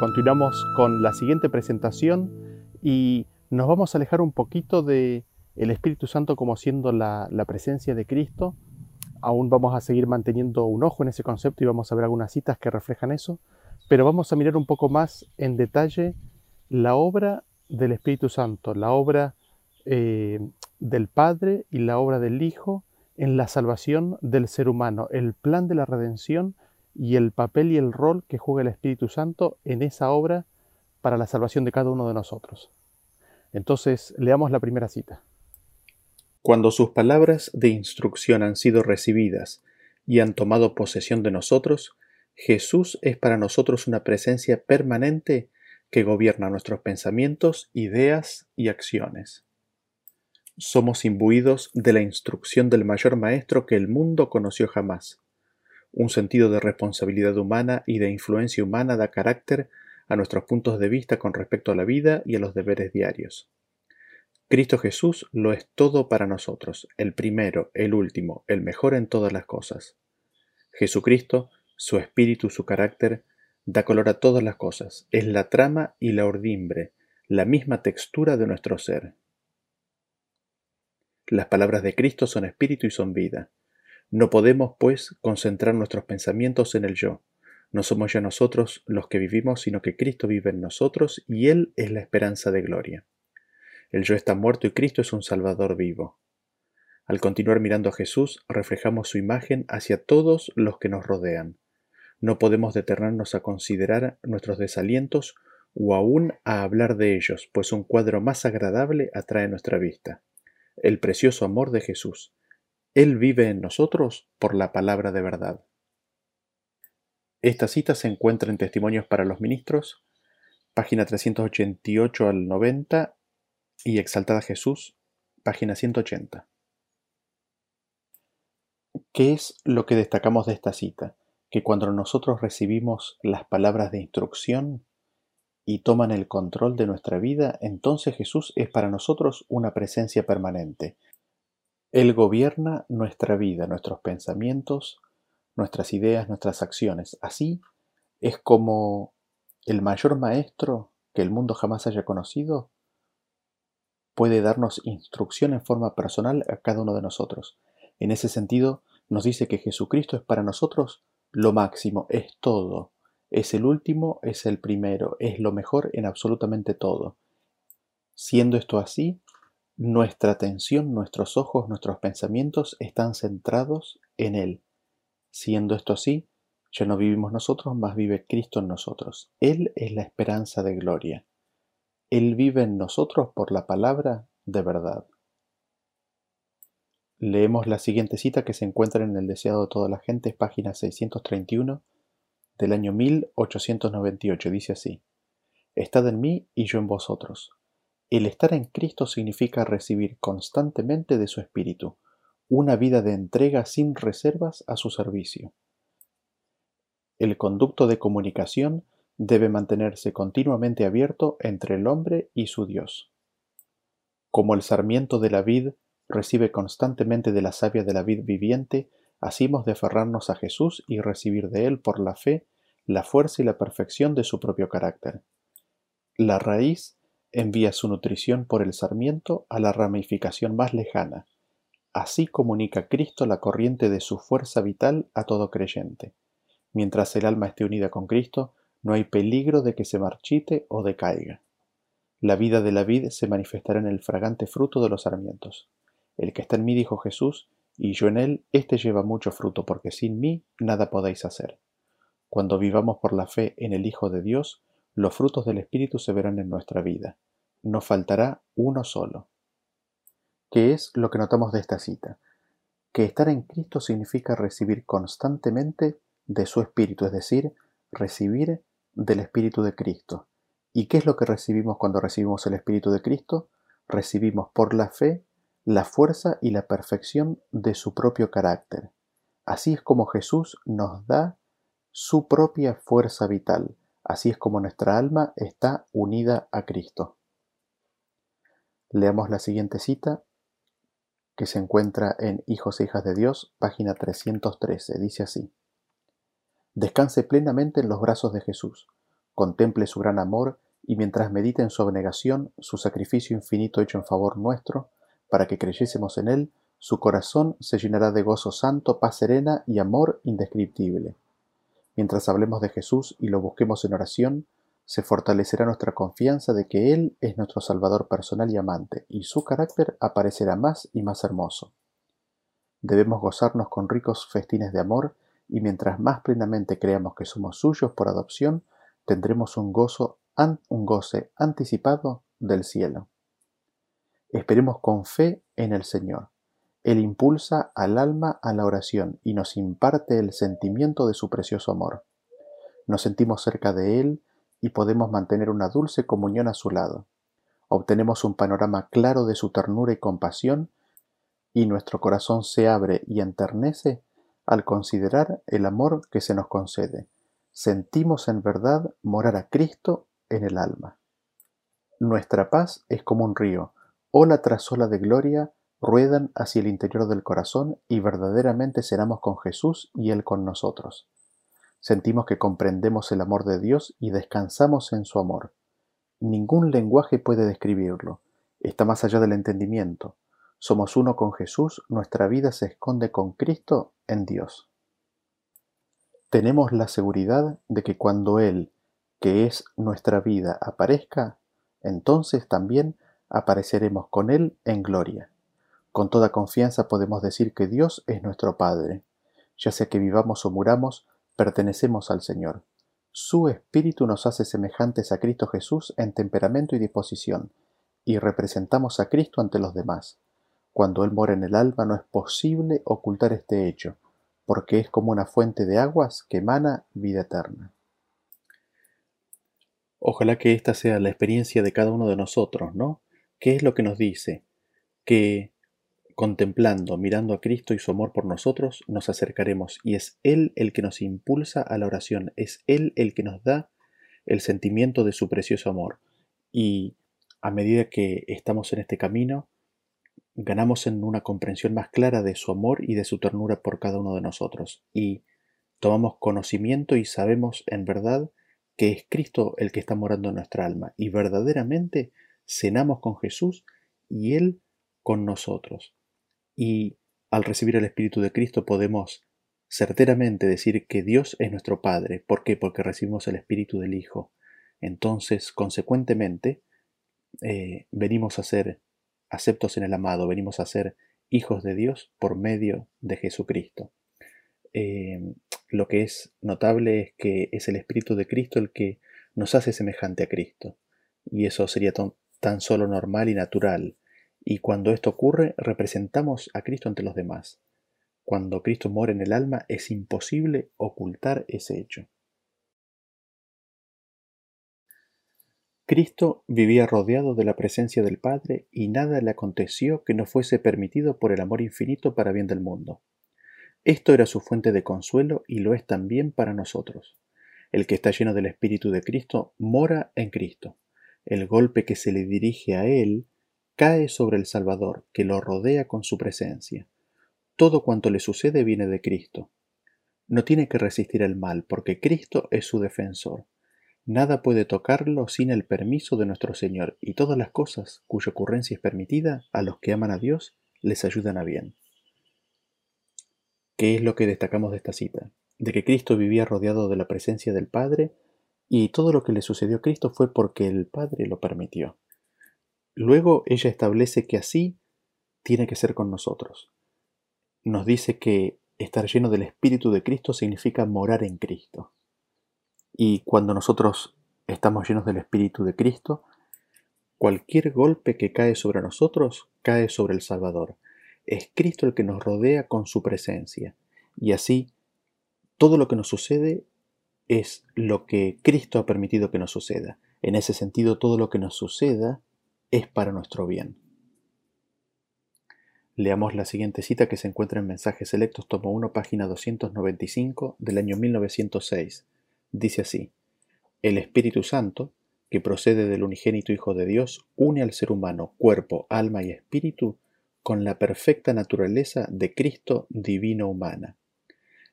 Continuamos con la siguiente presentación y nos vamos a alejar un poquito de el Espíritu Santo como siendo la, la, presencia de Cristo. Aún vamos a seguir manteniendo un ojo en ese concepto y vamos a ver algunas citas que reflejan eso, pero vamos a mirar un poco más en detalle la obra del Espíritu Santo, la obra eh, del Padre y la obra del Hijo en la salvación del ser humano, el plan de la redención y el papel y el rol que juega el Espíritu Santo en esa obra para la salvación de cada uno de nosotros. Entonces, leamos la primera cita. Cuando sus palabras de instrucción han sido recibidas y han tomado posesión de nosotros, Jesús es para nosotros una presencia permanente que gobierna nuestros pensamientos, ideas y acciones. Somos imbuidos de la instrucción del mayor maestro que el mundo conoció jamás. Un sentido de responsabilidad humana y de influencia humana da carácter a nuestros puntos de vista con respecto a la vida y a los deberes diarios. Cristo Jesús lo es todo para nosotros, el primero, el último, el mejor en todas las cosas. Jesucristo, su espíritu, su carácter, da color a todas las cosas, es la trama y la ordimbre, la misma textura de nuestro ser. Las palabras de Cristo son espíritu y son vida. No podemos, pues, concentrar nuestros pensamientos en el yo. No somos ya nosotros los que vivimos, sino que Cristo vive en nosotros y Él es la esperanza de gloria. El yo está muerto y Cristo es un Salvador vivo. Al continuar mirando a Jesús, reflejamos su imagen hacia todos los que nos rodean. No podemos detenernos a considerar nuestros desalientos o aún a hablar de ellos, pues un cuadro más agradable atrae nuestra vista. El precioso amor de Jesús. Él vive en nosotros por la palabra de verdad. Esta cita se encuentra en Testimonios para los Ministros, página 388 al 90 y Exaltada Jesús, página 180. ¿Qué es lo que destacamos de esta cita? que cuando nosotros recibimos las palabras de instrucción y toman el control de nuestra vida, entonces Jesús es para nosotros una presencia permanente. Él gobierna nuestra vida, nuestros pensamientos, nuestras ideas, nuestras acciones. Así es como el mayor maestro que el mundo jamás haya conocido puede darnos instrucción en forma personal a cada uno de nosotros. En ese sentido, nos dice que Jesucristo es para nosotros lo máximo, es todo. Es el último, es el primero, es lo mejor en absolutamente todo. Siendo esto así, nuestra atención, nuestros ojos, nuestros pensamientos están centrados en Él. Siendo esto así, ya no vivimos nosotros, más vive Cristo en nosotros. Él es la esperanza de gloria. Él vive en nosotros por la palabra de verdad. Leemos la siguiente cita que se encuentra en El deseado de toda la gente, página 631 del año 1898. Dice así, Estad en mí y yo en vosotros. El estar en Cristo significa recibir constantemente de su Espíritu, una vida de entrega sin reservas a su servicio. El conducto de comunicación debe mantenerse continuamente abierto entre el hombre y su Dios. Como el sarmiento de la vid recibe constantemente de la savia de la vid viviente, así hemos de aferrarnos a Jesús y recibir de Él por la fe la fuerza y la perfección de su propio carácter. La raíz envía su nutrición por el sarmiento a la ramificación más lejana. Así comunica Cristo la corriente de su fuerza vital a todo creyente. Mientras el alma esté unida con Cristo, no hay peligro de que se marchite o decaiga. La vida de la vid se manifestará en el fragante fruto de los sarmientos. El que está en mí, dijo Jesús, y yo en él, éste lleva mucho fruto, porque sin mí nada podéis hacer. Cuando vivamos por la fe en el Hijo de Dios, los frutos del Espíritu se verán en nuestra vida. No faltará uno solo. ¿Qué es lo que notamos de esta cita? Que estar en Cristo significa recibir constantemente de su Espíritu, es decir, recibir del Espíritu de Cristo. ¿Y qué es lo que recibimos cuando recibimos el Espíritu de Cristo? Recibimos por la fe la fuerza y la perfección de su propio carácter. Así es como Jesús nos da su propia fuerza vital, así es como nuestra alma está unida a Cristo. Leamos la siguiente cita que se encuentra en Hijos e Hijas de Dios, página 313. Dice así, Descanse plenamente en los brazos de Jesús, contemple su gran amor y mientras medite en su abnegación, su sacrificio infinito hecho en favor nuestro, para que creyésemos en él, su corazón se llenará de gozo santo, paz serena y amor indescriptible. Mientras hablemos de Jesús y lo busquemos en oración, se fortalecerá nuestra confianza de que Él es nuestro Salvador personal y amante, y su carácter aparecerá más y más hermoso. Debemos gozarnos con ricos festines de amor, y mientras más plenamente creamos que somos suyos por adopción, tendremos un gozo, un goce anticipado del cielo. Esperemos con fe en el Señor. Él impulsa al alma a la oración y nos imparte el sentimiento de su precioso amor. Nos sentimos cerca de Él y podemos mantener una dulce comunión a su lado. Obtenemos un panorama claro de su ternura y compasión y nuestro corazón se abre y enternece al considerar el amor que se nos concede. Sentimos en verdad morar a Cristo en el alma. Nuestra paz es como un río, ola tras ola de gloria ruedan hacia el interior del corazón y verdaderamente cenamos con Jesús y Él con nosotros. Sentimos que comprendemos el amor de Dios y descansamos en su amor. Ningún lenguaje puede describirlo. Está más allá del entendimiento. Somos uno con Jesús, nuestra vida se esconde con Cristo en Dios. Tenemos la seguridad de que cuando Él, que es nuestra vida, aparezca, entonces también apareceremos con Él en gloria. Con toda confianza podemos decir que Dios es nuestro Padre. Ya sea que vivamos o muramos, pertenecemos al Señor. Su Espíritu nos hace semejantes a Cristo Jesús en temperamento y disposición, y representamos a Cristo ante los demás. Cuando Él mora en el alma no es posible ocultar este hecho, porque es como una fuente de aguas que emana vida eterna. Ojalá que esta sea la experiencia de cada uno de nosotros, ¿no? ¿Qué es lo que nos dice? Que Contemplando, mirando a Cristo y su amor por nosotros, nos acercaremos y es Él el que nos impulsa a la oración, es Él el que nos da el sentimiento de su precioso amor. Y a medida que estamos en este camino, ganamos en una comprensión más clara de su amor y de su ternura por cada uno de nosotros. Y tomamos conocimiento y sabemos en verdad que es Cristo el que está morando en nuestra alma. Y verdaderamente cenamos con Jesús y Él con nosotros. Y al recibir el Espíritu de Cristo podemos certeramente decir que Dios es nuestro Padre. ¿Por qué? Porque recibimos el Espíritu del Hijo. Entonces, consecuentemente, eh, venimos a ser aceptos en el amado, venimos a ser hijos de Dios por medio de Jesucristo. Eh, lo que es notable es que es el Espíritu de Cristo el que nos hace semejante a Cristo. Y eso sería tan solo normal y natural y cuando esto ocurre, representamos a Cristo ante los demás. Cuando Cristo mora en el alma, es imposible ocultar ese hecho. Cristo vivía rodeado de la presencia del Padre y nada le aconteció que no fuese permitido por el amor infinito para bien del mundo. Esto era su fuente de consuelo y lo es también para nosotros. El que está lleno del Espíritu de Cristo mora en Cristo. El golpe que se le dirige a él cae sobre el Salvador, que lo rodea con su presencia. Todo cuanto le sucede viene de Cristo. No tiene que resistir el mal, porque Cristo es su defensor. Nada puede tocarlo sin el permiso de nuestro Señor, y todas las cosas cuya ocurrencia es permitida a los que aman a Dios les ayudan a bien. ¿Qué es lo que destacamos de esta cita? De que Cristo vivía rodeado de la presencia del Padre, y todo lo que le sucedió a Cristo fue porque el Padre lo permitió. Luego ella establece que así tiene que ser con nosotros. Nos dice que estar lleno del Espíritu de Cristo significa morar en Cristo. Y cuando nosotros estamos llenos del Espíritu de Cristo, cualquier golpe que cae sobre nosotros cae sobre el Salvador. Es Cristo el que nos rodea con su presencia. Y así, todo lo que nos sucede es lo que Cristo ha permitido que nos suceda. En ese sentido, todo lo que nos suceda es para nuestro bien. Leamos la siguiente cita que se encuentra en Mensajes Selectos, tomo 1, página 295 del año 1906. Dice así, El Espíritu Santo, que procede del unigénito Hijo de Dios, une al ser humano, cuerpo, alma y espíritu, con la perfecta naturaleza de Cristo divino humana.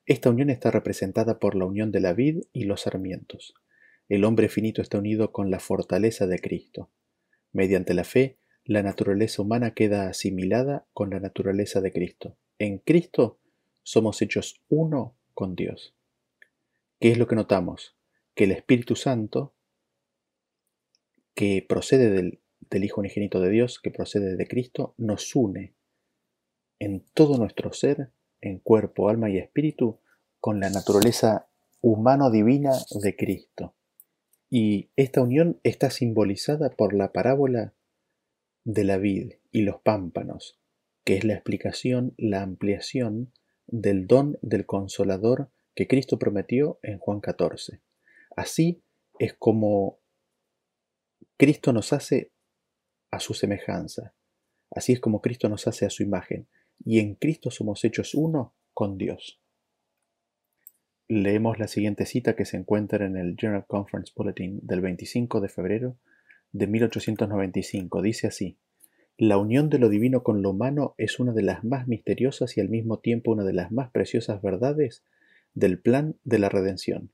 Esta unión está representada por la unión de la vid y los sarmientos. el hombre finito está unido con la fortaleza de Cristo. Mediante la fe, la naturaleza humana queda asimilada con la naturaleza de Cristo. En Cristo somos hechos uno con Dios. ¿Qué es lo que notamos? Que el Espíritu Santo, que procede del, Hijo unigénito de Dios, que procede de Cristo, nos une en todo nuestro ser, en cuerpo, alma y espíritu, con la naturaleza humano-divina de Cristo. Y esta unión está simbolizada por la parábola de la vid y los pámpanos, que es la explicación, la ampliación del don del consolador que Cristo prometió en Juan 14. Así es como Cristo nos hace a su semejanza. Así es como Cristo nos hace a su imagen. Y en Cristo somos hechos uno con Dios. Leemos la siguiente cita que se encuentra en el General Conference Bulletin del 25 de febrero de 1895. Dice así, La unión de lo divino con lo humano es una de las más misteriosas y al mismo tiempo una de las más preciosas verdades del plan de la redención.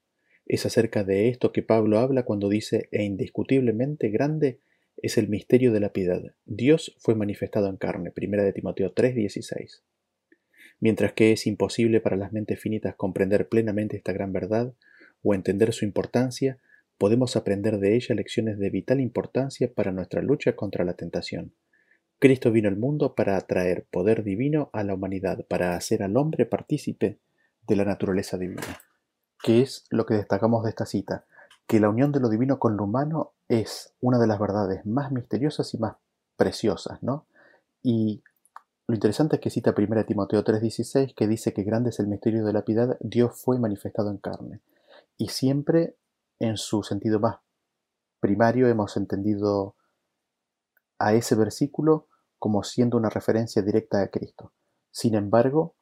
Es acerca de esto que Pablo habla cuando dice, e indiscutiblemente grande es el misterio de la piedad. Dios fue manifestado en carne. Primera de Timoteo 3:16. Mientras que es imposible para las mentes finitas comprender plenamente esta gran verdad o entender su importancia, podemos aprender de ella lecciones de vital importancia para nuestra lucha contra la tentación. Cristo vino al mundo para atraer poder divino a la humanidad, para hacer al hombre partícipe de la naturaleza divina. ¿Qué es lo que destacamos de esta cita? Que la unión de lo divino con lo humano es una de las verdades más misteriosas y más preciosas, ¿no? Y lo interesante es que cita 1 Timoteo 3:16 que dice que grande es el misterio de la piedad, Dios fue manifestado en carne. Y siempre en su sentido más primario hemos entendido a ese versículo como siendo una referencia directa a Cristo. Sin embargo,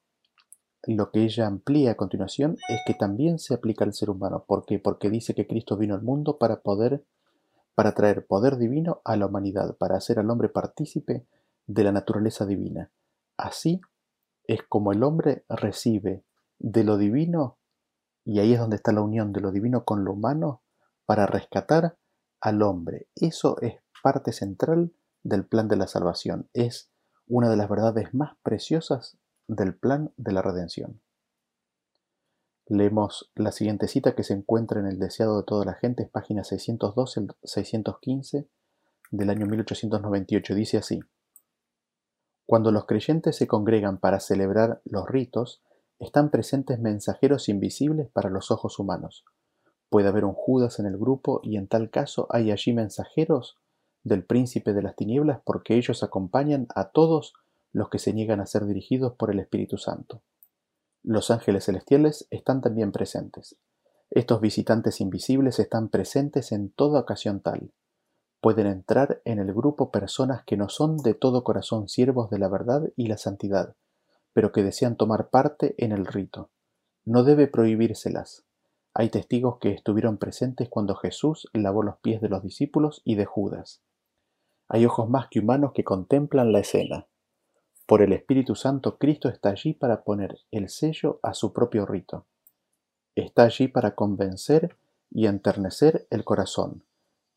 lo que ella amplía a continuación es que también se aplica al ser humano. ¿Por qué? Porque dice que Cristo vino al mundo para poder, para traer poder divino a la humanidad, para hacer al hombre partícipe de la naturaleza divina. Así es como el hombre recibe de lo divino, y ahí es donde está la unión de lo divino con lo humano, para rescatar al hombre. Eso es parte central del plan de la salvación. Es una de las verdades más preciosas del plan de la redención. Leemos la siguiente cita que se encuentra en el Deseado de toda la gente, es página 612 615 del año 1898. Dice así. Cuando los creyentes se congregan para celebrar los ritos, están presentes mensajeros invisibles para los ojos humanos. Puede haber un Judas en el grupo y en tal caso hay allí mensajeros del príncipe de las tinieblas porque ellos acompañan a todos los que se niegan a ser dirigidos por el Espíritu Santo. Los ángeles celestiales están también presentes. Estos visitantes invisibles están presentes en toda ocasión tal pueden entrar en el grupo personas que no son de todo corazón siervos de la verdad y la santidad, pero que desean tomar parte en el rito. No debe prohibírselas. Hay testigos que estuvieron presentes cuando Jesús lavó los pies de los discípulos y de Judas. Hay ojos más que humanos que contemplan la escena. Por el Espíritu Santo, Cristo está allí para poner el sello a su propio rito. Está allí para convencer y enternecer el corazón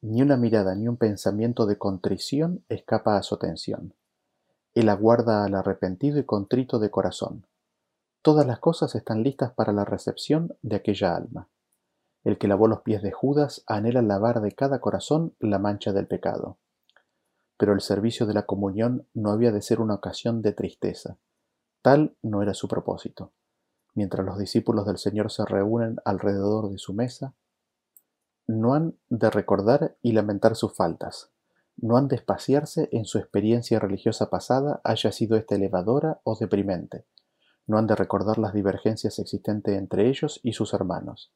ni una mirada ni un pensamiento de contrición escapa a su atención. Él aguarda al arrepentido y contrito de corazón. Todas las cosas están listas para la recepción de aquella alma. El que lavó los pies de Judas anhela lavar de cada corazón la mancha del pecado. Pero el servicio de la comunión no había de ser una ocasión de tristeza. Tal no era su propósito. Mientras los discípulos del Señor se reúnen alrededor de su mesa, no han de recordar y lamentar sus faltas, no han de espaciarse en su experiencia religiosa pasada, haya sido esta elevadora o deprimente, no han de recordar las divergencias existentes entre ellos y sus hermanos.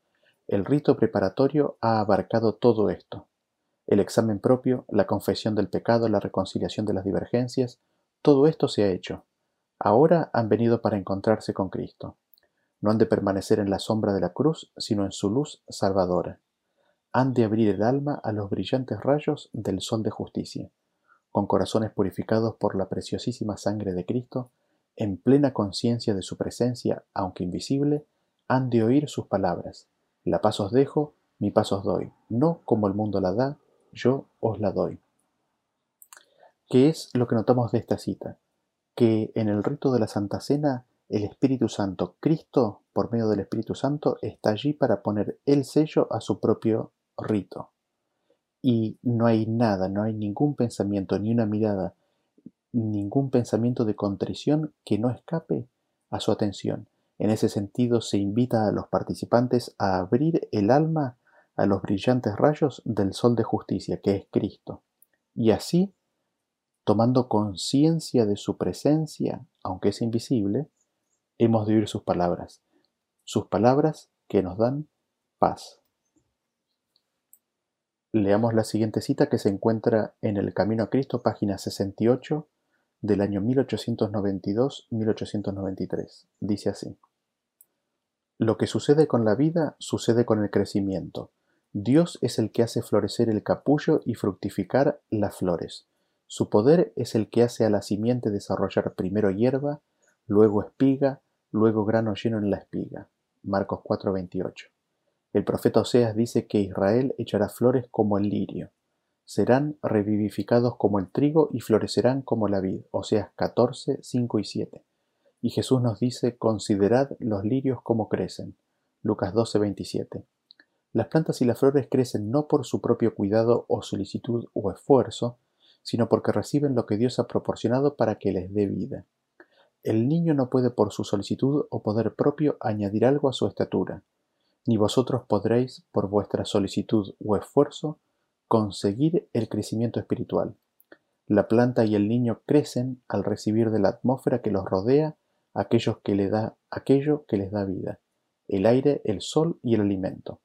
El rito preparatorio ha abarcado todo esto. El examen propio, la confesión del pecado, la reconciliación de las divergencias, todo esto se ha hecho. Ahora han venido para encontrarse con Cristo. No han de permanecer en la sombra de la cruz, sino en su luz salvadora han de abrir el alma a los brillantes rayos del sol de justicia, con corazones purificados por la preciosísima sangre de Cristo, en plena conciencia de su presencia, aunque invisible, han de oír sus palabras. La paz os dejo, mi paz os doy, no como el mundo la da, yo os la doy. ¿Qué es lo que notamos de esta cita? Que en el rito de la Santa Cena, el Espíritu Santo, Cristo, por medio del Espíritu Santo, está allí para poner el sello a su propio rito. Y no hay nada, no hay ningún pensamiento, ni una mirada, ningún pensamiento de contrición que no escape a su atención. En ese sentido, se invita a los participantes a abrir el alma a los brillantes rayos del sol de justicia, que es Cristo, y así, tomando conciencia de su presencia, aunque es invisible, hemos de oír sus palabras, sus palabras que nos dan paz. Leamos la siguiente cita que se encuentra en El Camino a Cristo, página 68 del año 1892-1893. Dice así. Lo que sucede con la vida sucede con el crecimiento. Dios es el que hace florecer el capullo y fructificar las flores. Su poder es el que hace a la simiente desarrollar primero hierba, luego espiga, luego grano lleno en la espiga. Marcos 4:28. El profeta Oseas dice que Israel echará flores como el lirio. Serán revivificados como el trigo y florecerán como la vid. Oseas 14, 5 y 7. Y Jesús nos dice, considerad los lirios como crecen. Lucas 12, 27. Las plantas y las flores crecen no por su propio cuidado o solicitud o esfuerzo, sino porque reciben lo que Dios ha proporcionado para que les dé vida. El niño no puede por su solicitud o poder propio añadir algo a su estatura, ni vosotros podréis, por vuestra solicitud o esfuerzo, conseguir el crecimiento espiritual. La planta y el niño crecen al recibir de la atmósfera que los rodea aquellos que da, aquello que les da vida, el aire, el sol y el alimento.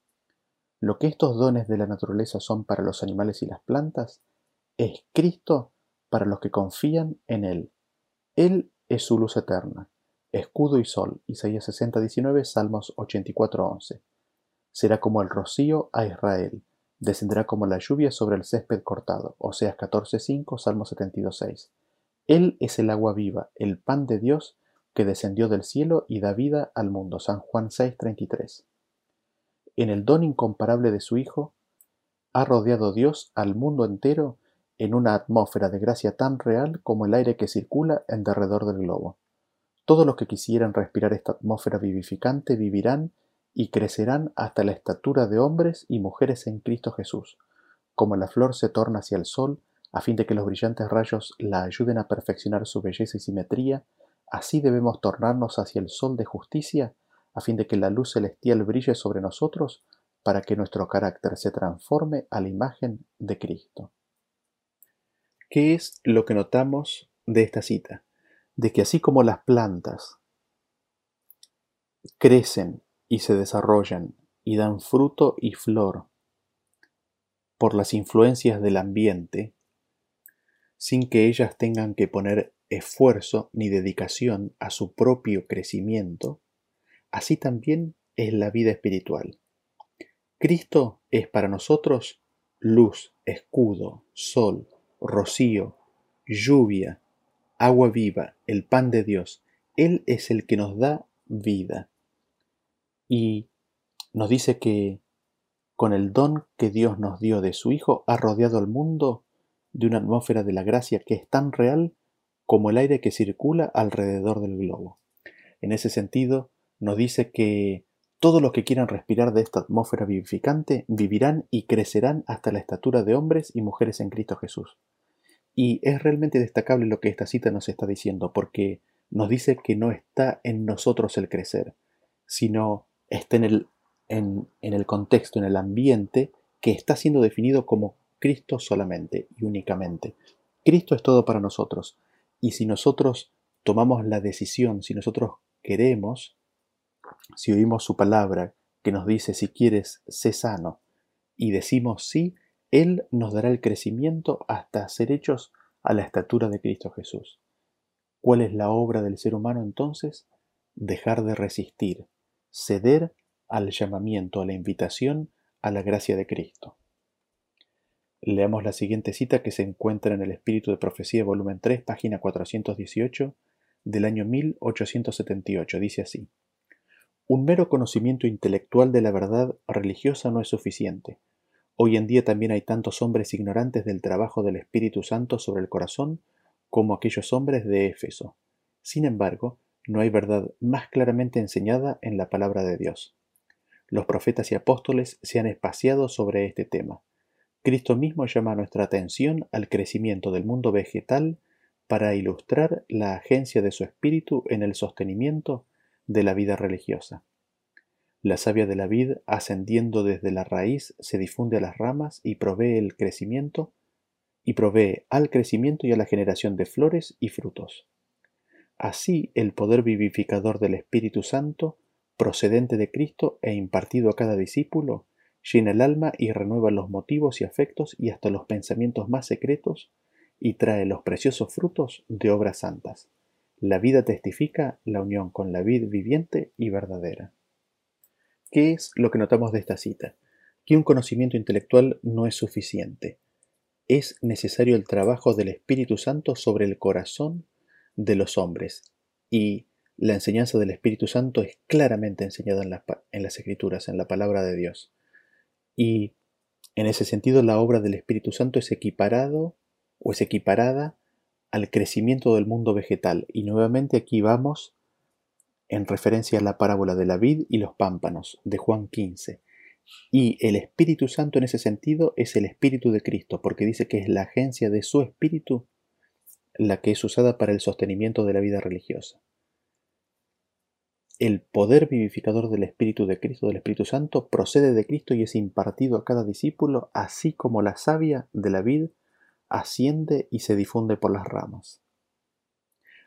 Lo que estos dones de la naturaleza son para los animales y las plantas, es Cristo para los que confían en Él. Él es su luz eterna, escudo y sol. Isaías 60, 19, Salmos 84, 11. Será como el rocío a Israel, descenderá como la lluvia sobre el césped cortado. Oseas 14, 5, Salmo 72, 6. Él es el agua viva, el pan de Dios que descendió del cielo y da vida al mundo. San Juan 6, 33 en el don incomparable de su Hijo, ha rodeado Dios al mundo entero en una atmósfera de gracia tan real como el aire que circula en derredor del globo. Todos los que quisieran respirar esta atmósfera vivificante vivirán y crecerán hasta la estatura de hombres y mujeres en Cristo Jesús, como la flor se torna hacia el sol, a fin de que los brillantes rayos la ayuden a perfeccionar su belleza y simetría, así debemos tornarnos hacia el sol de justicia a fin de que la luz celestial brille sobre nosotros para que nuestro carácter se transforme a la imagen de Cristo. ¿Qué es lo que notamos de esta cita? De que así como las plantas crecen y se desarrollan y dan fruto y flor por las influencias del ambiente, sin que ellas tengan que poner esfuerzo ni dedicación a su propio crecimiento, así también es la vida espiritual. Cristo es para nosotros luz, escudo, sol, rocío, lluvia, agua viva, el pan de Dios. Él es el que nos da vida. Y nos dice que con el don que Dios nos dio de su Hijo ha rodeado al mundo de una atmósfera de la gracia que es tan real como el aire que circula alrededor del globo. En ese sentido, nos dice que todos los que quieran respirar de esta atmósfera vivificante vivirán y crecerán hasta la estatura de hombres y mujeres en Cristo Jesús. Y es realmente destacable lo que esta cita nos está diciendo, porque nos dice que no está en nosotros el crecer, sino está en el, en, en el contexto, en el ambiente que está siendo definido como Cristo solamente y únicamente. Cristo es todo para nosotros. Y si nosotros tomamos la decisión, si nosotros queremos, si oímos su palabra que nos dice si quieres, sé sano, y decimos sí, Él nos dará el crecimiento hasta ser hechos a la estatura de Cristo Jesús. ¿Cuál es la obra del ser humano entonces? Dejar de resistir, ceder al llamamiento, a la invitación, a la gracia de Cristo. Leamos la siguiente cita que se encuentra en el Espíritu de Profecía, volumen 3, página 418, del año 1878. Dice así. Un mero conocimiento intelectual de la verdad religiosa no es suficiente. Hoy en día también hay tantos hombres ignorantes del trabajo del Espíritu Santo sobre el corazón como aquellos hombres de Éfeso. Sin embargo, no hay verdad más claramente enseñada en la palabra de Dios. Los profetas y apóstoles se han espaciado sobre este tema. Cristo mismo llama nuestra atención al crecimiento del mundo vegetal para ilustrar la agencia de su espíritu en el sostenimiento de la vida religiosa. La savia de la vid, ascendiendo desde la raíz, se difunde a las ramas y provee el crecimiento, y provee al crecimiento y a la generación de flores y frutos. Así el poder vivificador del Espíritu Santo, procedente de Cristo e impartido a cada discípulo, llena el alma y renueva los motivos y afectos y hasta los pensamientos más secretos, y trae los preciosos frutos de obras santas. La vida testifica la unión con la vid viviente y verdadera. ¿Qué es lo que notamos de esta cita? Que un conocimiento intelectual no es suficiente. Es necesario el trabajo del Espíritu Santo sobre el corazón de los hombres. Y la enseñanza del Espíritu Santo es claramente enseñada en las, en las Escrituras, en la palabra de Dios. Y en ese sentido la obra del Espíritu Santo es equiparado o es equiparada al crecimiento del mundo vegetal. Y nuevamente aquí vamos en referencia a la parábola de la vid y los pámpanos de Juan 15. Y el Espíritu Santo en ese sentido es el Espíritu de Cristo, porque dice que es la agencia de su Espíritu la que es usada para el sostenimiento de la vida religiosa. El poder vivificador del Espíritu de Cristo, del Espíritu Santo, procede de Cristo y es impartido a cada discípulo, así como la savia de la vid asciende y se difunde por las ramas.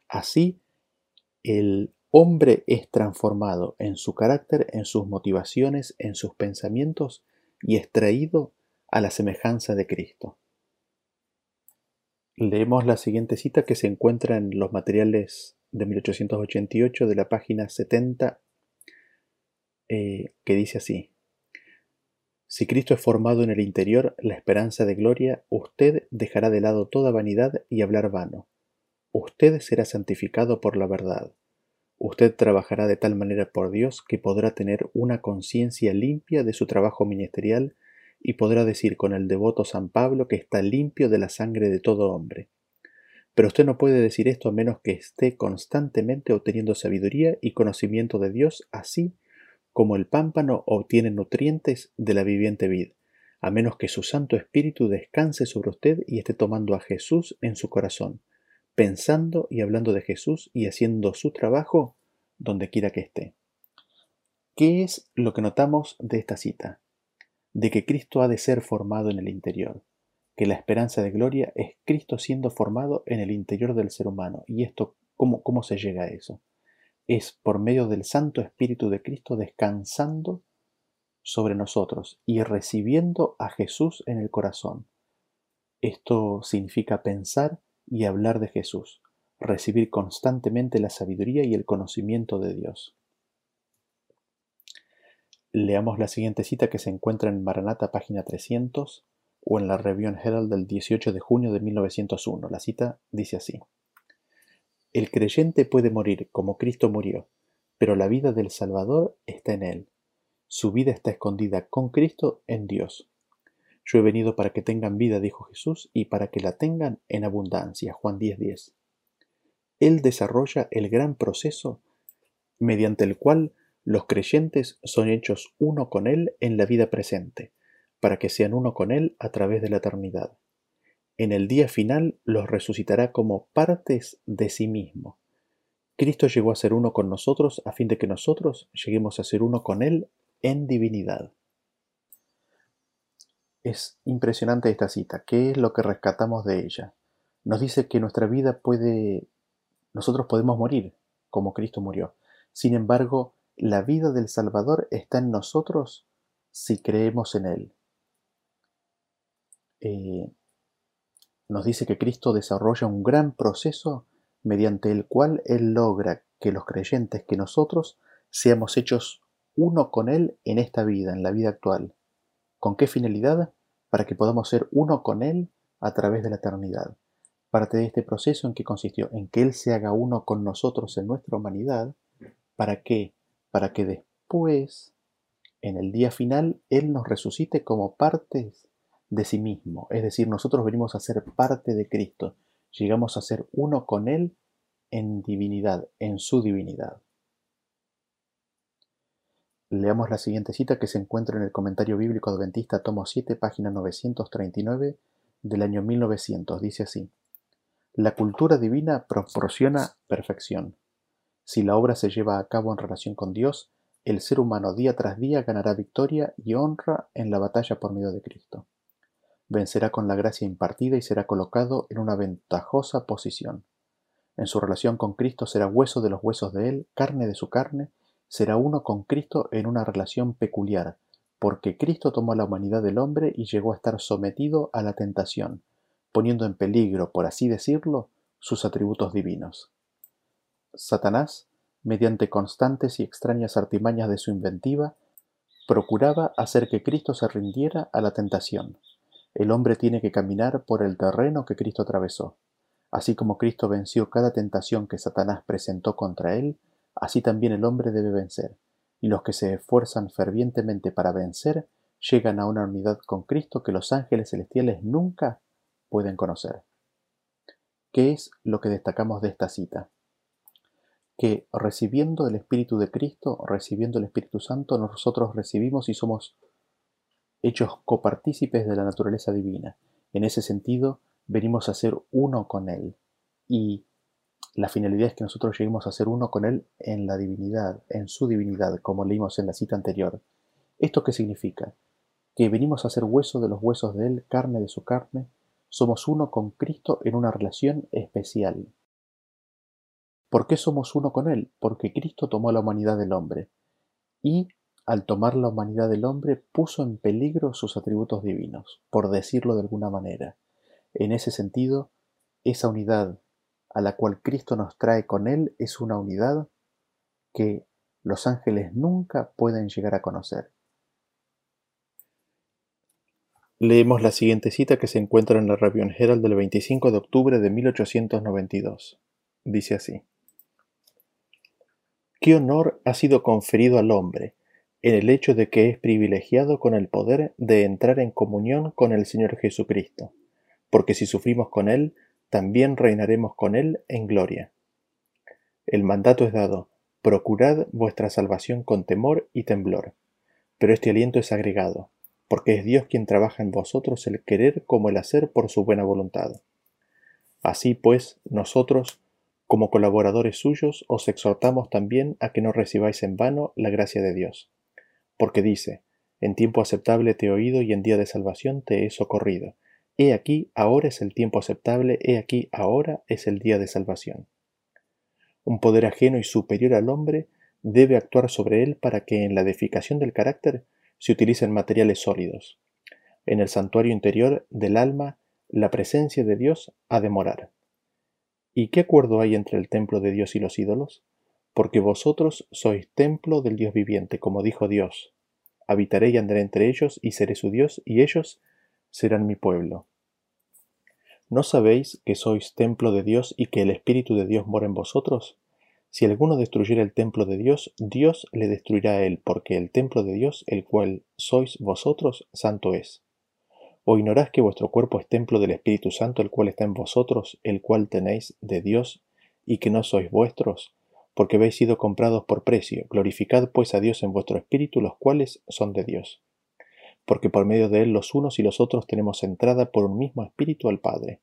Así, el hombre es transformado en su carácter, en sus motivaciones, en sus pensamientos y extraído a la semejanza de Cristo. Leemos la siguiente cita que se encuentra en los materiales de 1888 de la página 70, eh, que dice así. Si Cristo es formado en el interior, la esperanza de gloria, usted dejará de lado toda vanidad y hablar vano. Usted será santificado por la verdad. Usted trabajará de tal manera por Dios que podrá tener una conciencia limpia de su trabajo ministerial y podrá decir con el devoto San Pablo que está limpio de la sangre de todo hombre. Pero usted no puede decir esto a menos que esté constantemente obteniendo sabiduría y conocimiento de Dios, así como el pámpano obtiene nutrientes de la viviente vid, a menos que su Santo Espíritu descanse sobre usted y esté tomando a Jesús en su corazón, pensando y hablando de Jesús y haciendo su trabajo donde quiera que esté. ¿Qué es lo que notamos de esta cita? De que Cristo ha de ser formado en el interior, que la esperanza de gloria es Cristo siendo formado en el interior del ser humano. ¿Y esto cómo, cómo se llega a eso? es por medio del Santo Espíritu de Cristo descansando sobre nosotros y recibiendo a Jesús en el corazón. Esto significa pensar y hablar de Jesús, recibir constantemente la sabiduría y el conocimiento de Dios. Leamos la siguiente cita que se encuentra en Maranata, página 300, o en la Review Herald del 18 de junio de 1901. La cita dice así. El creyente puede morir como Cristo murió, pero la vida del Salvador está en él. Su vida está escondida con Cristo en Dios. Yo he venido para que tengan vida, dijo Jesús, y para que la tengan en abundancia. Juan 10:10. Él desarrolla el gran proceso mediante el cual los creyentes son hechos uno con Él en la vida presente, para que sean uno con Él a través de la eternidad en el día final los resucitará como partes de sí mismo. Cristo llegó a ser uno con nosotros a fin de que nosotros lleguemos a ser uno con Él en divinidad. Es impresionante esta cita. ¿Qué es lo que rescatamos de ella? Nos dice que nuestra vida puede... Nosotros podemos morir como Cristo murió. Sin embargo, la vida del Salvador está en nosotros si creemos en Él. Eh, nos dice que Cristo desarrolla un gran proceso mediante el cual Él logra que los creyentes, que nosotros, seamos hechos uno con Él en esta vida, en la vida actual. ¿Con qué finalidad? Para que podamos ser uno con Él a través de la eternidad. Parte de este proceso en que consistió en que Él se haga uno con nosotros en nuestra humanidad, ¿para qué? Para que después, en el día final, Él nos resucite como partes de sí mismo. Es decir, nosotros venimos a ser parte de Cristo. Llegamos a ser uno con Él en divinidad, en su divinidad. Leamos la siguiente cita que se encuentra en el comentario bíblico adventista tomo 7, página 939 del año 1900. Dice así, La cultura divina proporciona perfección. Si la obra se lleva a cabo en relación con Dios, el ser humano día tras día ganará victoria y honra en la batalla por medio de Cristo. Vencerá con la gracia impartida y será colocado en una ventajosa posición. En su relación con Cristo será hueso de los huesos de Él, carne de su carne, será uno con Cristo en una relación peculiar, porque Cristo tomó la humanidad del hombre y llegó a estar sometido a la tentación, poniendo en peligro, por así decirlo, sus atributos divinos. Satanás, mediante constantes y extrañas artimañas de su inventiva, procuraba hacer que Cristo se rindiera a la tentación. El hombre tiene que caminar por el terreno que Cristo atravesó. Así como Cristo venció cada tentación que Satanás presentó contra él, Así también el hombre debe vencer, y los que se esfuerzan fervientemente para vencer llegan a una unidad con Cristo que los ángeles celestiales nunca pueden conocer. ¿Qué es lo que destacamos de esta cita? Que recibiendo el Espíritu de Cristo, recibiendo el Espíritu Santo, nosotros recibimos y somos hechos copartícipes de la naturaleza divina. En ese sentido, venimos a ser uno con Él. Y la finalidad es que nosotros lleguemos a ser uno con Él en la divinidad, en su divinidad, como leímos en la cita anterior. ¿Esto qué significa? Que venimos a ser hueso de los huesos de Él, carne de su carne, somos uno con Cristo en una relación especial. ¿Por qué somos uno con Él? Porque Cristo tomó la humanidad del hombre y al tomar la humanidad del hombre puso en peligro sus atributos divinos, por decirlo de alguna manera. En ese sentido, esa unidad a la cual Cristo nos trae con Él es una unidad que los ángeles nunca pueden llegar a conocer. Leemos la siguiente cita que se encuentra en la Rabion Herald del 25 de octubre de 1892. Dice así: ¿Qué honor ha sido conferido al hombre en el hecho de que es privilegiado con el poder de entrar en comunión con el Señor Jesucristo? Porque si sufrimos con Él, también reinaremos con él en gloria. El mandato es dado, procurad vuestra salvación con temor y temblor. Pero este aliento es agregado, porque es Dios quien trabaja en vosotros el querer como el hacer por su buena voluntad. Así pues, nosotros, como colaboradores suyos, os exhortamos también a que no recibáis en vano la gracia de Dios. Porque dice, en tiempo aceptable te he oído y en día de salvación te he socorrido. He aquí, ahora es el tiempo aceptable, he aquí, ahora es el día de salvación. Un poder ajeno y superior al hombre debe actuar sobre él para que en la edificación del carácter se utilicen materiales sólidos. En el santuario interior del alma, la presencia de Dios ha de morar. ¿Y qué acuerdo hay entre el templo de Dios y los ídolos? Porque vosotros sois templo del Dios viviente, como dijo Dios. Habitaré y andaré entre ellos, y seré su Dios, y ellos serán mi pueblo. ¿No sabéis que sois templo de Dios y que el Espíritu de Dios mora en vosotros? Si alguno destruyera el templo de Dios, Dios le destruirá a él, porque el templo de Dios, el cual sois vosotros, santo es. ¿O ignorás que vuestro cuerpo es templo del Espíritu Santo, el cual está en vosotros, el cual tenéis de Dios, y que no sois vuestros? Porque habéis sido comprados por precio. Glorificad pues a Dios en vuestro espíritu, los cuales son de Dios porque por medio de él los unos y los otros tenemos entrada por un mismo espíritu al Padre.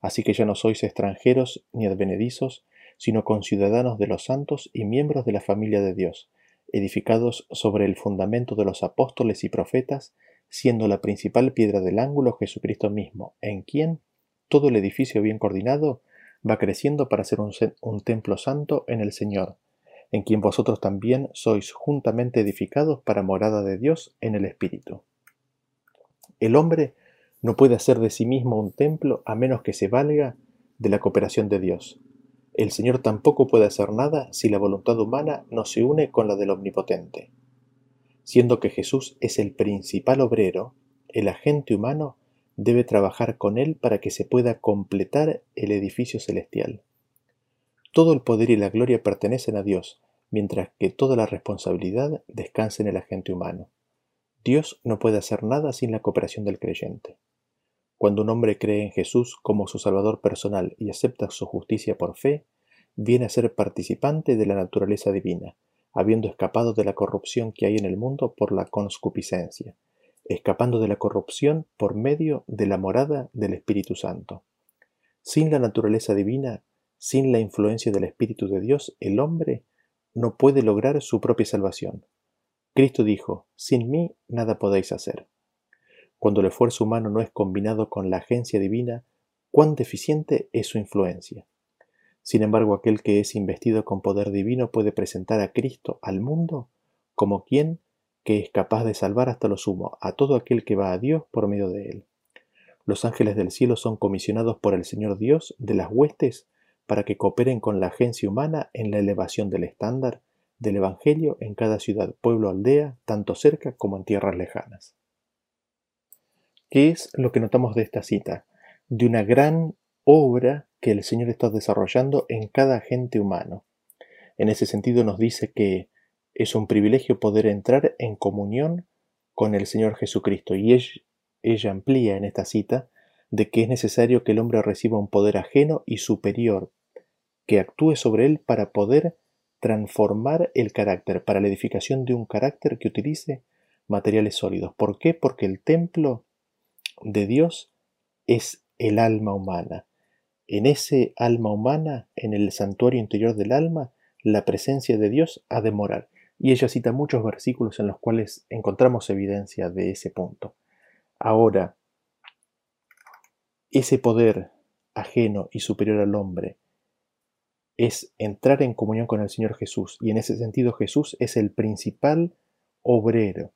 Así que ya no sois extranjeros ni advenedizos, sino conciudadanos de los santos y miembros de la familia de Dios, edificados sobre el fundamento de los apóstoles y profetas, siendo la principal piedra del ángulo Jesucristo mismo, en quien todo el edificio bien coordinado va creciendo para ser un, templo santo en el Señor, en quien vosotros también sois juntamente edificados para morada de Dios en el Espíritu. El hombre no puede hacer de sí mismo un templo a menos que se valga de la cooperación de Dios. El Señor tampoco puede hacer nada si la voluntad humana no se une con la del Omnipotente. Siendo que Jesús es el principal obrero, el agente humano debe trabajar con él para que se pueda completar el edificio celestial. Todo el poder y la gloria pertenecen a Dios, mientras que toda la responsabilidad descansa en el agente humano. Dios no puede hacer nada sin la cooperación del creyente. Cuando un hombre cree en Jesús como su Salvador personal y acepta su justicia por fe, viene a ser participante de la naturaleza divina, habiendo escapado de la corrupción que hay en el mundo por la conscupiscencia, escapando de la corrupción por medio de la morada del Espíritu Santo. Sin la naturaleza divina, sin la influencia del Espíritu de Dios, el hombre no puede lograr su propia salvación. Cristo dijo, sin mí nada podéis hacer. Cuando el esfuerzo humano no es combinado con la agencia divina, cuán deficiente es su influencia. Sin embargo, aquel que es investido con poder divino puede presentar a Cristo al mundo como quien que es capaz de salvar hasta lo sumo a todo aquel que va a Dios por medio de él. Los ángeles del cielo son comisionados por el Señor Dios de las huestes para que cooperen con la agencia humana en la elevación del estándar del Evangelio en cada ciudad, pueblo, aldea, tanto cerca como en tierras lejanas. ¿Qué es lo que notamos de esta cita? De una gran obra que el Señor está desarrollando en cada agente humano. En ese sentido nos dice que es un privilegio poder entrar en comunión con el Señor Jesucristo y ella, amplía en esta cita de que es necesario que el hombre reciba un poder ajeno y superior que actúe sobre él para poder transformar el carácter, para la edificación de un carácter que utilice materiales sólidos. ¿Por qué? Porque el templo de Dios es el alma humana. En ese alma humana, en el santuario interior del alma, la presencia de Dios ha de morar. Y ella cita muchos versículos en los cuales encontramos evidencia de ese punto. Ahora, ese poder ajeno y superior al hombre es entrar en comunión con el Señor Jesús. Y en ese sentido Jesús es el principal obrero.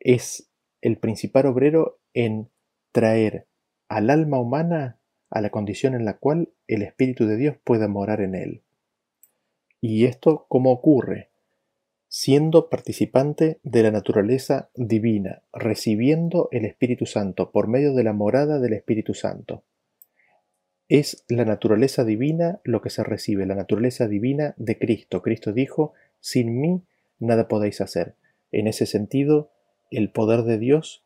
Es el principal obrero en traer al alma humana a la condición en la cual el Espíritu de Dios pueda morar en él. ¿Y esto cómo ocurre? Siendo participante de la naturaleza divina, recibiendo el Espíritu Santo por medio de la morada del Espíritu Santo. Es la naturaleza divina lo que se recibe, la naturaleza divina de Cristo. Cristo dijo, sin mí nada podéis hacer. En ese sentido, el poder de Dios,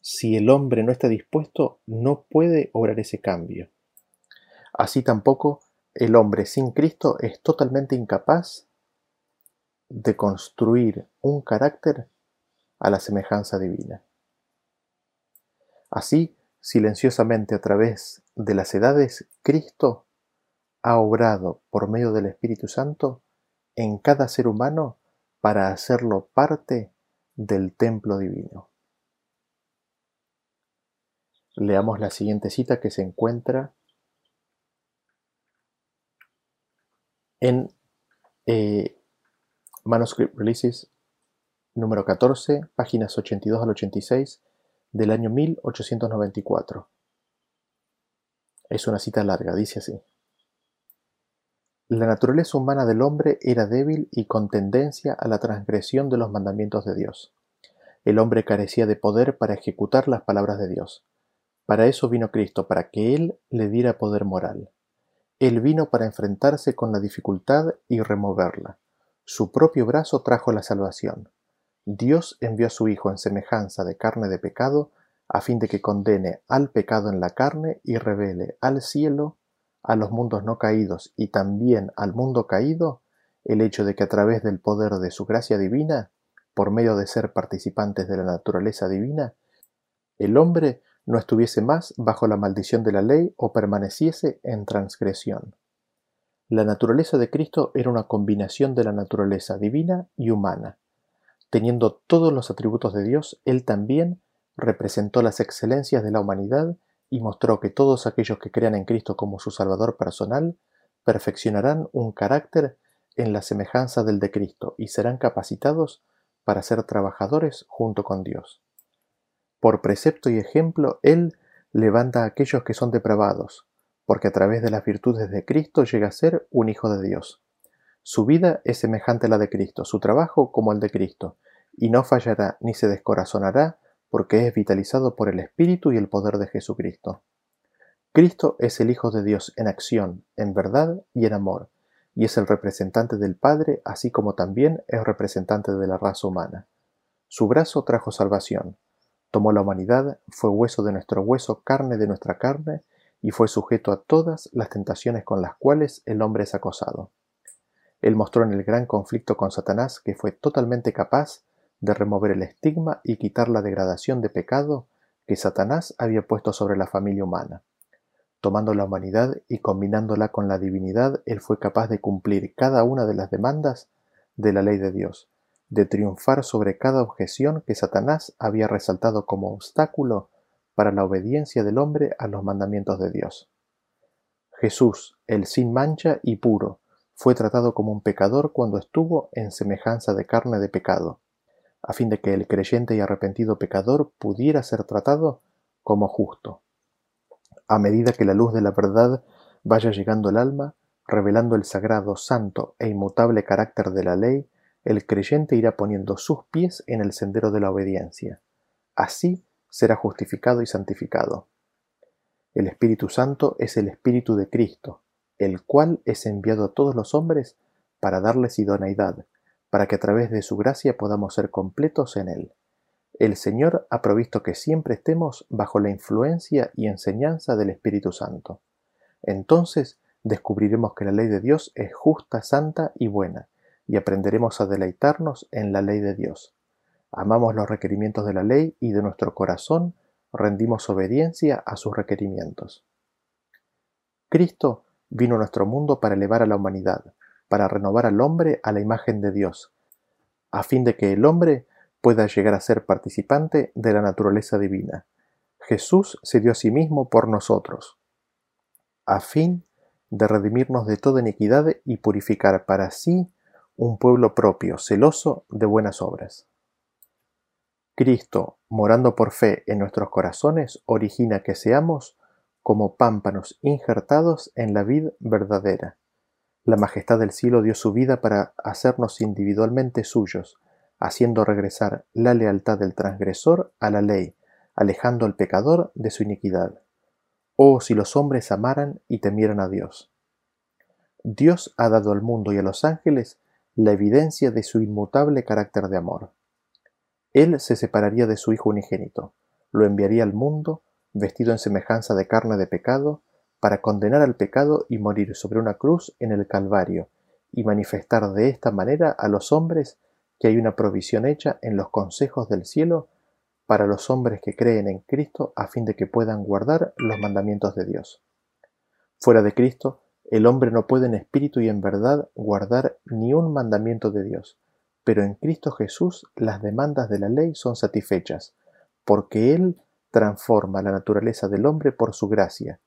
si el hombre no está dispuesto, no puede obrar ese cambio. Así tampoco el hombre sin Cristo es totalmente incapaz de construir un carácter a la semejanza divina. Así, silenciosamente a través de las edades, Cristo ha obrado por medio del Espíritu Santo en cada ser humano para hacerlo parte del templo divino. Leamos la siguiente cita que se encuentra en eh, Manuscript Releases número 14, páginas 82 al 86 del año 1894. Es una cita larga, dice así. La naturaleza humana del hombre era débil y con tendencia a la transgresión de los mandamientos de Dios. El hombre carecía de poder para ejecutar las palabras de Dios. Para eso vino Cristo, para que Él le diera poder moral. Él vino para enfrentarse con la dificultad y removerla. Su propio brazo trajo la salvación. Dios envió a su Hijo en semejanza de carne de pecado, a fin de que condene al pecado en la carne y revele al cielo a los mundos no caídos y también al mundo caído el hecho de que a través del poder de su gracia divina, por medio de ser participantes de la naturaleza divina, el hombre no estuviese más bajo la maldición de la ley o permaneciese en transgresión. La naturaleza de Cristo era una combinación de la naturaleza divina y humana. Teniendo todos los atributos de Dios, Él también representó las excelencias de la humanidad y mostró que todos aquellos que crean en Cristo como su Salvador personal perfeccionarán un carácter en la semejanza del de Cristo y serán capacitados para ser trabajadores junto con Dios. Por precepto y ejemplo, Él levanta a aquellos que son depravados, porque a través de las virtudes de Cristo llega a ser un Hijo de Dios. Su vida es semejante a la de Cristo, su trabajo como el de Cristo, y no fallará ni se descorazonará porque es vitalizado por el Espíritu y el poder de Jesucristo. Cristo es el Hijo de Dios en acción, en verdad y en amor, y es el representante del Padre, así como también es representante de la raza humana. Su brazo trajo salvación, tomó la humanidad, fue hueso de nuestro hueso, carne de nuestra carne, y fue sujeto a todas las tentaciones con las cuales el hombre es acosado. Él mostró en el gran conflicto con Satanás que fue totalmente capaz de remover el estigma y quitar la degradación de pecado que Satanás había puesto sobre la familia humana. Tomando la humanidad y combinándola con la divinidad, él fue capaz de cumplir cada una de las demandas de la ley de Dios, de triunfar sobre cada objeción que Satanás había resaltado como obstáculo para la obediencia del hombre a los mandamientos de Dios. Jesús, el sin mancha y puro, fue tratado como un pecador cuando estuvo en semejanza de carne de pecado, a fin de que el creyente y arrepentido pecador pudiera ser tratado como justo. A medida que la luz de la verdad vaya llegando al alma, revelando el sagrado, santo e inmutable carácter de la ley, el creyente irá poniendo sus pies en el sendero de la obediencia. Así será justificado y santificado. El Espíritu Santo es el Espíritu de Cristo, el cual es enviado a todos los hombres para darles idoneidad, para que a través de su gracia podamos ser completos en Él. El Señor ha provisto que siempre estemos bajo la influencia y enseñanza del Espíritu Santo. Entonces descubriremos que la ley de Dios es justa, santa y buena, y aprenderemos a deleitarnos en la ley de Dios. Amamos los requerimientos de la ley y de nuestro corazón rendimos obediencia a sus requerimientos. Cristo vino a nuestro mundo para elevar a la humanidad, para renovar al hombre a la imagen de Dios, a fin de que el hombre pueda llegar a ser participante de la naturaleza divina. Jesús se dio a sí mismo por nosotros, a fin de redimirnos de toda iniquidad y purificar para sí un pueblo propio, celoso de buenas obras. Cristo, morando por fe en nuestros corazones, origina que seamos como pámpanos injertados en la vid verdadera. La majestad del cielo dio su vida para hacernos individualmente suyos, haciendo regresar la lealtad del transgresor a la ley, alejando al pecador de su iniquidad. Oh, si los hombres amaran y temieran a Dios. Dios ha dado al mundo y a los ángeles la evidencia de su inmutable carácter de amor. Él se separaría de su Hijo unigénito, lo enviaría al mundo, vestido en semejanza de carne de pecado, para condenar al pecado y morir sobre una cruz en el Calvario, y manifestar de esta manera a los hombres que hay una provisión hecha en los consejos del cielo para los hombres que creen en Cristo a fin de que puedan guardar los mandamientos de Dios. Fuera de Cristo, el hombre no puede en espíritu y en verdad guardar ni un mandamiento de Dios, pero en Cristo Jesús las demandas de la ley son satisfechas, porque Él transforma la naturaleza del hombre por su gracia,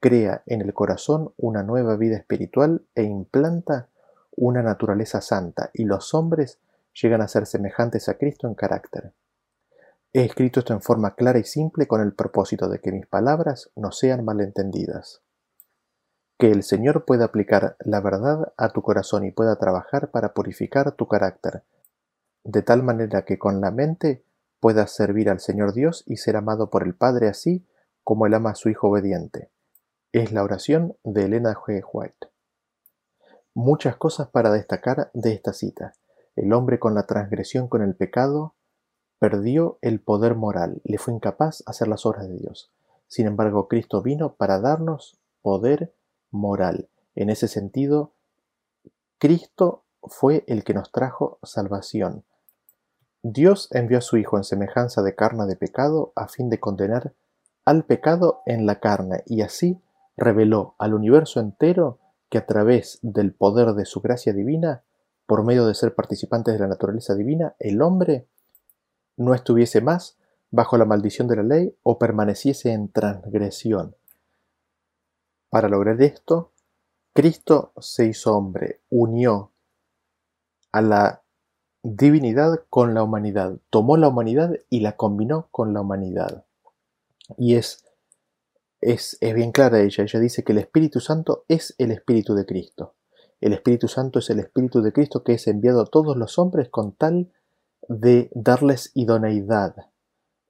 crea en el corazón una nueva vida espiritual e implanta una naturaleza santa, y los hombres llegan a ser semejantes a Cristo en carácter. He escrito esto en forma clara y simple con el propósito de que mis palabras no sean malentendidas. Que el Señor pueda aplicar la verdad a tu corazón y pueda trabajar para purificar tu carácter, de tal manera que con la mente puedas servir al Señor Dios y ser amado por el Padre así como Él ama a su Hijo obediente. Es la oración de Elena G. White. Muchas cosas para destacar de esta cita. El hombre con la transgresión con el pecado perdió el poder moral, le fue incapaz hacer las obras de Dios. Sin embargo, Cristo vino para darnos poder moral. En ese sentido, Cristo fue el que nos trajo salvación. Dios envió a su Hijo en semejanza de carne de pecado a fin de condenar al pecado en la carne y así reveló al universo entero que a través del poder de su gracia divina, por medio de ser participantes de la naturaleza divina, el hombre no estuviese más bajo la maldición de la ley o permaneciese en transgresión, para lograr esto, Cristo se hizo hombre, unió a la divinidad con la humanidad, tomó la humanidad y la combinó con la humanidad. Y es, es, es bien clara ella, ella dice que el Espíritu Santo es el Espíritu de Cristo. El Espíritu Santo es el Espíritu de Cristo que es enviado a todos los hombres con tal de darles idoneidad,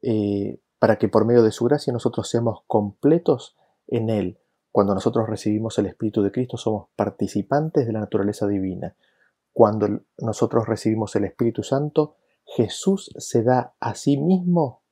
eh, para que por medio de su gracia nosotros seamos completos en Él, Cuando nosotros recibimos el Espíritu de Cristo somos participantes de la naturaleza divina. Cuando nosotros recibimos el Espíritu Santo, Jesús se da a sí mismo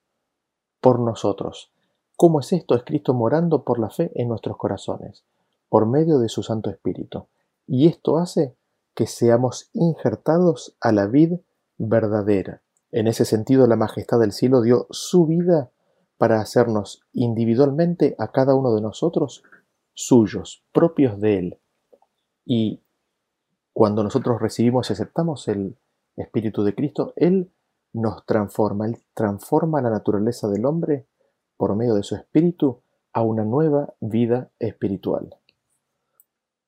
por nosotros. ¿Cómo es esto? Es Cristo morando por la fe en nuestros corazones, por medio de su Santo Espíritu. Y esto hace que seamos injertados a la vid verdadera. En ese sentido, la majestad del cielo dio su vida para hacernos individualmente a cada uno de nosotros suyos, propios de Él. Y cuando nosotros recibimos y aceptamos el Espíritu de Cristo, Él nos transforma, Él transforma la naturaleza del hombre por medio de su Espíritu a una nueva vida espiritual.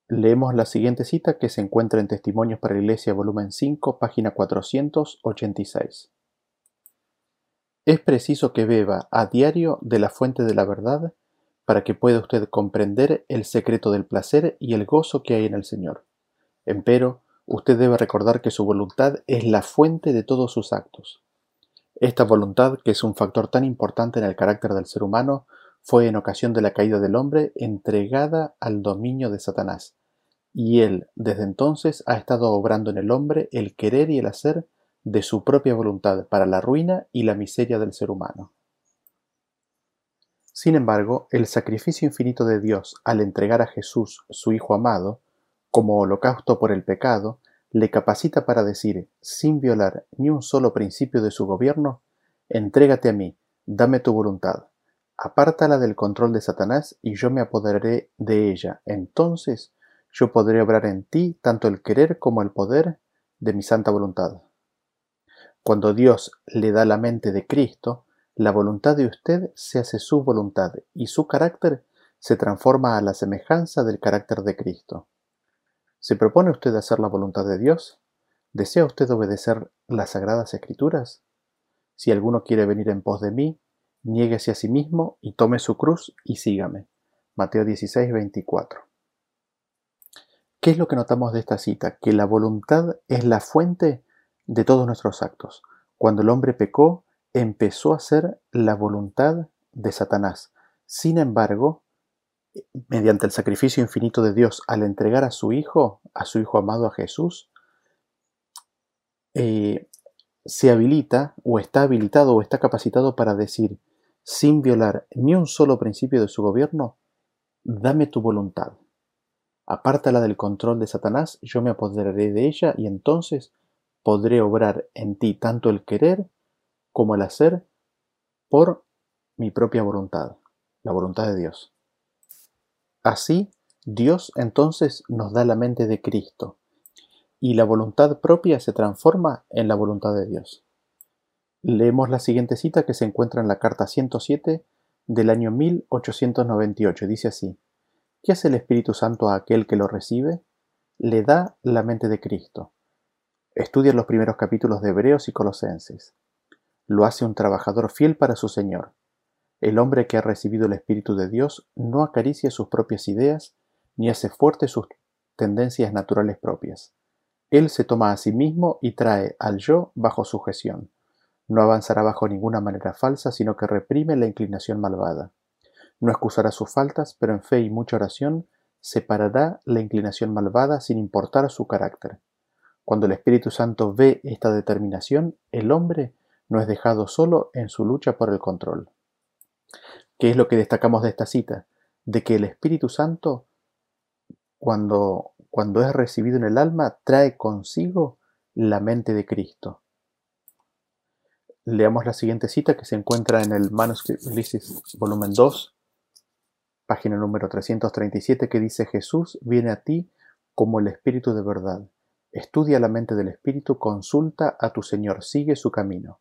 Leemos la siguiente cita que se encuentra en Testimonios para la Iglesia, volumen 5, página 486. Es preciso que beba a diario de la fuente de la verdad para que pueda usted comprender el secreto del placer y el gozo que hay en el Señor. Empero, usted debe recordar que su voluntad es la fuente de todos sus actos. Esta voluntad, que es un factor tan importante en el carácter del ser humano, fue en ocasión de la caída del hombre entregada al dominio de Satanás, y él desde entonces ha estado obrando en el hombre el querer y el hacer de su propia voluntad para la ruina y la miseria del ser humano. Sin embargo, el sacrificio infinito de Dios al entregar a Jesús, su Hijo amado, como holocausto por el pecado, le capacita para decir, sin violar ni un solo principio de su gobierno, entrégate a mí, dame tu voluntad, apártala del control de Satanás y yo me apoderaré de ella. Entonces yo podré obrar en ti tanto el querer como el poder de mi santa voluntad. Cuando Dios le da la mente de Cristo, la voluntad de usted se hace su voluntad y su carácter se transforma a la semejanza del carácter de Cristo. ¿Se propone usted hacer la voluntad de Dios? ¿Desea usted obedecer las sagradas escrituras? Si alguno quiere venir en pos de mí, niéguese a sí mismo y tome su cruz y sígame. Mateo 16, 24. ¿Qué es lo que notamos de esta cita? Que la voluntad es la fuente de todos nuestros actos. Cuando el hombre pecó, empezó a ser la voluntad de Satanás. Sin embargo, mediante el sacrificio infinito de Dios al entregar a su Hijo, a su Hijo amado a Jesús, eh, se habilita o está habilitado o está capacitado para decir, sin violar ni un solo principio de su gobierno, dame tu voluntad. Apártala del control de Satanás, yo me apoderaré de ella y entonces podré obrar en ti tanto el querer como el hacer por mi propia voluntad, la voluntad de Dios. Así, Dios entonces nos da la mente de Cristo y la voluntad propia se transforma en la voluntad de Dios. Leemos la siguiente cita que se encuentra en la carta 107 del año 1898. Dice así, ¿qué hace el Espíritu Santo a aquel que lo recibe? Le da la mente de Cristo. Estudia los primeros capítulos de Hebreos y Colosenses. Lo hace un trabajador fiel para su Señor. El hombre que ha recibido el Espíritu de Dios no acaricia sus propias ideas ni hace fuertes sus tendencias naturales propias. Él se toma a sí mismo y trae al yo bajo sujeción. No avanzará bajo ninguna manera falsa, sino que reprime la inclinación malvada. No excusará sus faltas, pero en fe y mucha oración separará la inclinación malvada sin importar su carácter. Cuando el Espíritu Santo ve esta determinación, el hombre no es dejado solo en su lucha por el control. ¿Qué es lo que destacamos de esta cita? De que el Espíritu Santo, cuando, cuando es recibido en el alma, trae consigo la mente de Cristo. Leamos la siguiente cita que se encuentra en el Manuscript Ulysses volumen 2, página número 337, que dice Jesús viene a ti como el Espíritu de verdad Estudia la mente del espíritu, consulta a tu Señor, sigue su camino.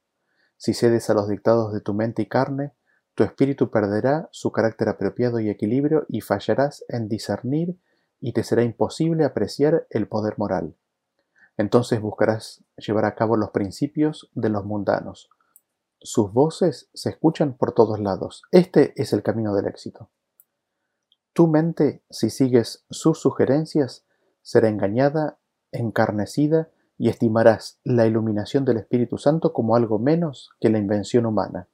Si cedes a los dictados de tu mente y carne, tu espíritu perderá su carácter apropiado y equilibrio y fallarás en discernir y te será imposible apreciar el poder moral. Entonces buscarás llevar a cabo los principios de los mundanos. Sus voces se escuchan por todos lados. Este es el camino del éxito. Tu mente, si sigues sus sugerencias, será engañada encarnecida y estimarás la iluminación del Espíritu Santo como algo menos que la invención humana.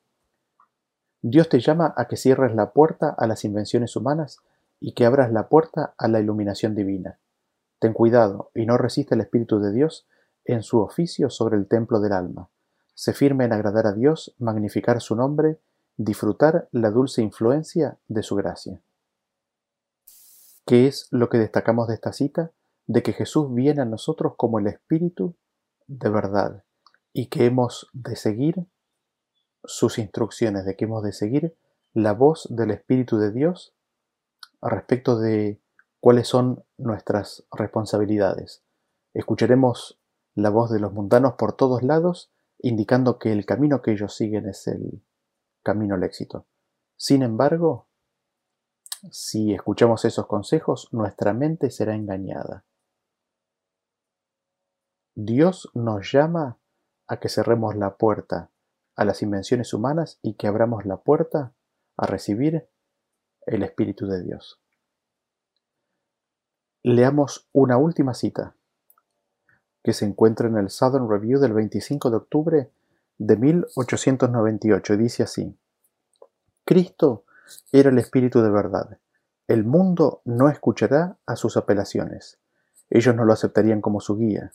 Dios te llama a que cierres la puerta a las invenciones humanas y que abras la puerta a la iluminación divina. Ten cuidado y no resista el Espíritu de Dios en su oficio sobre el templo del alma. Se firme en agradar a Dios, magnificar su nombre, disfrutar la dulce influencia de su gracia. ¿Qué es lo que destacamos de esta cita? De que Jesús viene a nosotros como el Espíritu de verdad y que hemos de seguir sus instrucciones, de que hemos de seguir la voz del Espíritu de Dios respecto de cuáles son nuestras responsabilidades. Escucharemos la voz de los mundanos por todos lados, indicando que el camino que ellos siguen es el camino al éxito. Sin embargo, si escuchamos esos consejos, nuestra mente será engañada. Dios nos llama a que cerremos la puerta a las invenciones humanas y que abramos la puerta a recibir el Espíritu de Dios. Leamos una última cita que se encuentra en el Southern Review del 25 de octubre de 1898. Dice así, Cristo era el Espíritu de verdad. El mundo no escuchará a sus apelaciones. Ellos no lo aceptarían como su guía.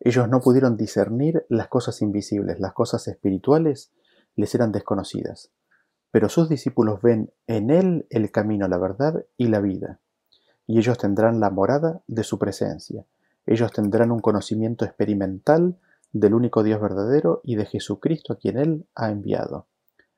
Ellos no pudieron discernir las cosas invisibles, las cosas espirituales les eran desconocidas. Pero sus discípulos ven en Él el camino, la verdad y la vida. Y ellos tendrán la morada de su presencia. Ellos tendrán un conocimiento experimental del único Dios verdadero y de Jesucristo a quien Él ha enviado.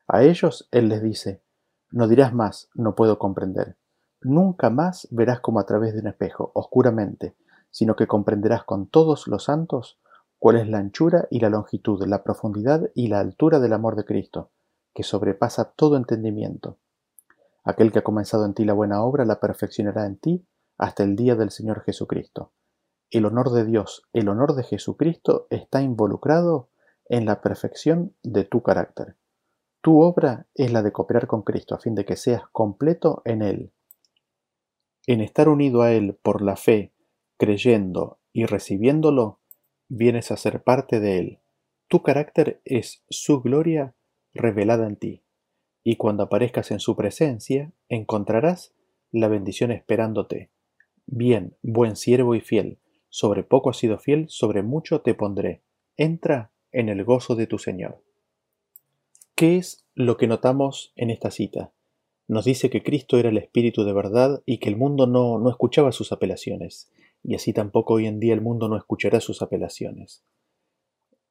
A ellos Él les dice, no dirás más, no puedo comprender. Nunca más verás como a través de un espejo, oscuramente, sino que comprenderás con todos los santos cuál es la anchura y la longitud, la profundidad y la altura del amor de Cristo, que sobrepasa todo entendimiento. Aquel que ha comenzado en ti la buena obra la perfeccionará en ti hasta el día del Señor Jesucristo. El honor de Dios, el honor de Jesucristo está involucrado en la perfección de tu carácter. Tu obra es la de cooperar con Cristo a fin de que seas completo en Él. En estar unido a Él por la fe creyendo y recibiéndolo, vienes a ser parte de Él. Tu carácter es su gloria revelada en ti, y cuando aparezcas en su presencia, encontrarás la bendición esperándote. Bien, buen siervo y fiel, sobre poco has sido fiel, sobre mucho te pondré. Entra en el gozo de tu Señor. ¿Qué es lo que notamos en esta cita? Nos dice que Cristo era el Espíritu de verdad y que el mundo no, no escuchaba sus apelaciones y así tampoco hoy en día el mundo no escuchará sus apelaciones.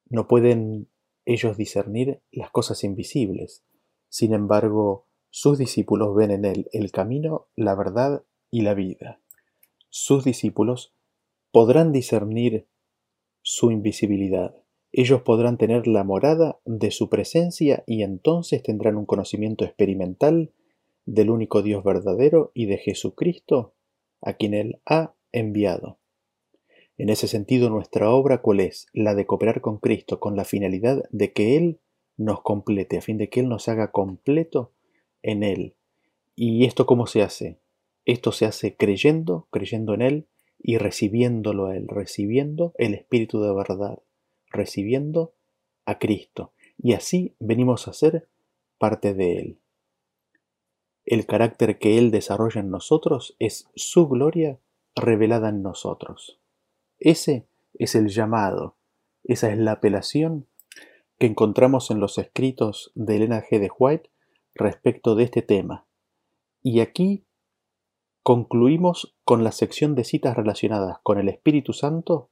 No pueden ellos discernir las cosas invisibles. Sin embargo, sus discípulos ven en él el camino, la verdad y la vida. Sus discípulos podrán discernir su invisibilidad. Ellos podrán tener la morada de su presencia y entonces tendrán un conocimiento experimental del único Dios verdadero y de Jesucristo, a quien Él ha enviado. En ese sentido, nuestra obra, ¿cuál es? La de cooperar con Cristo con la finalidad de que Él nos complete, a fin de que Él nos haga completo en Él. ¿Y esto cómo se hace? Esto se hace creyendo, creyendo en Él y recibiéndolo a Él, recibiendo el Espíritu de verdad, recibiendo a Cristo. Y así venimos a ser parte de Él. El carácter que Él desarrolla en nosotros es su gloria revelada en nosotros. Ese es el llamado, esa es la apelación que encontramos en los escritos de Elena G. de White respecto de este tema. Y aquí concluimos con la sección de citas relacionadas con el Espíritu Santo,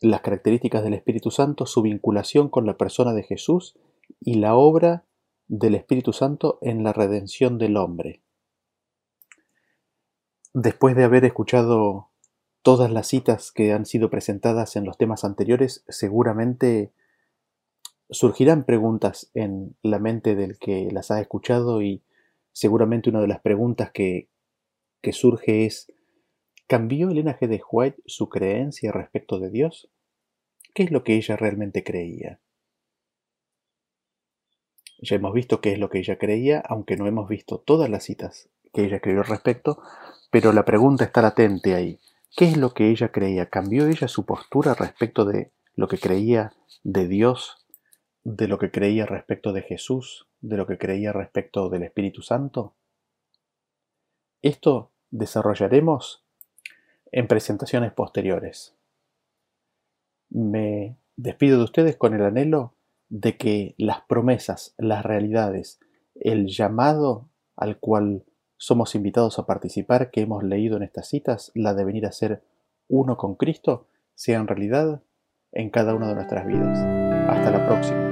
las características del Espíritu Santo, su vinculación con la persona de Jesús y la obra del Espíritu Santo en la redención del hombre. Después de haber escuchado todas las citas que han sido presentadas en los temas anteriores, seguramente surgirán preguntas en la mente del que las ha escuchado y seguramente una de las preguntas que, surge es, ¿cambió Elena G. de White su creencia respecto de Dios? ¿Qué es lo que ella realmente creía? Ya hemos visto qué es lo que ella creía, aunque no hemos visto todas las citas que ella escribió al respecto, pero la pregunta está latente ahí. ¿Qué es lo que ella creía? ¿Cambió ella su postura respecto de lo que creía de Dios, de lo que creía respecto de Jesús, de lo que creía respecto del Espíritu Santo? Esto desarrollaremos en presentaciones posteriores. Me despido de ustedes con el anhelo de que las promesas, las realidades, el llamado al cual somos invitados a participar que hemos leído en estas citas, la de venir a ser uno con Cristo, sean realidad en cada una de nuestras vidas. Hasta la próxima.